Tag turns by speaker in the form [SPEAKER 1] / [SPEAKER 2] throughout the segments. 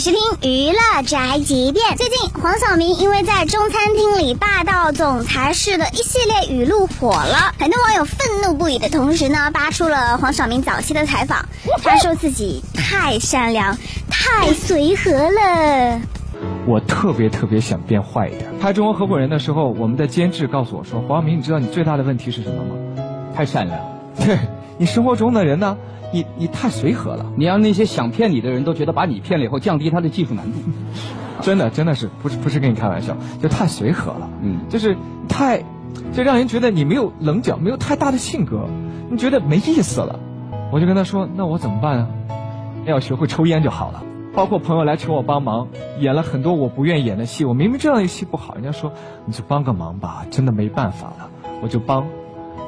[SPEAKER 1] 视听娱乐宅急便。最近黄晓明因为在中餐厅里霸道总裁式的一系列语录火了，很多网友愤怒不已的同时呢，扒出了黄晓明早期的采访。他说自己太善良，太随和了。
[SPEAKER 2] 我特别特别想变坏一点。拍《中国合伙人》的时候，我们的监制告诉我说：“黄晓明，你知道你最大的问题是什么吗？
[SPEAKER 3] 太善良。
[SPEAKER 2] 对 你生活中的人呢，你你太随和了。
[SPEAKER 3] 你让那些想骗你的人都觉得把你骗了以后，降低他的技术难度。
[SPEAKER 2] 真的，真的是不是不是跟你开玩笑，就太随和了。嗯，就是太，就让人觉得你没有棱角，没有太大的性格，你觉得没意思了。我就跟他说：那我怎么办啊？要学会抽烟就好了。包括朋友来求我帮忙，演了很多我不愿意演的戏。我明明知道那戏不好，人家说你就帮个忙吧，真的没办法了，我就帮。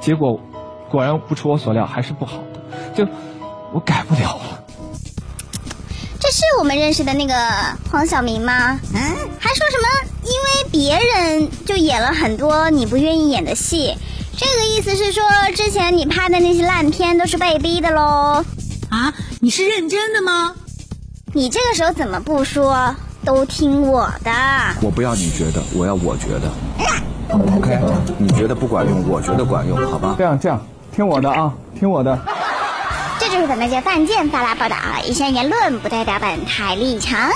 [SPEAKER 2] 结果。果然不出我所料，还是不好的，就我改不了了。
[SPEAKER 1] 这是我们认识的那个黄晓明吗？嗯，还说什么因为别人就演了很多你不愿意演的戏，这个意思是说之前你拍的那些烂片都是被逼的喽？
[SPEAKER 4] 啊，你是认真的吗？
[SPEAKER 1] 你这个时候怎么不说？都听我的。
[SPEAKER 5] 我不要你觉得，我要我觉得。OK，你觉得不管用，我觉得管用，好吧？
[SPEAKER 2] 这样这样。听我的啊，听我的。
[SPEAKER 1] 这就是本台犯贱发来报道，以上言论不代表本台立场。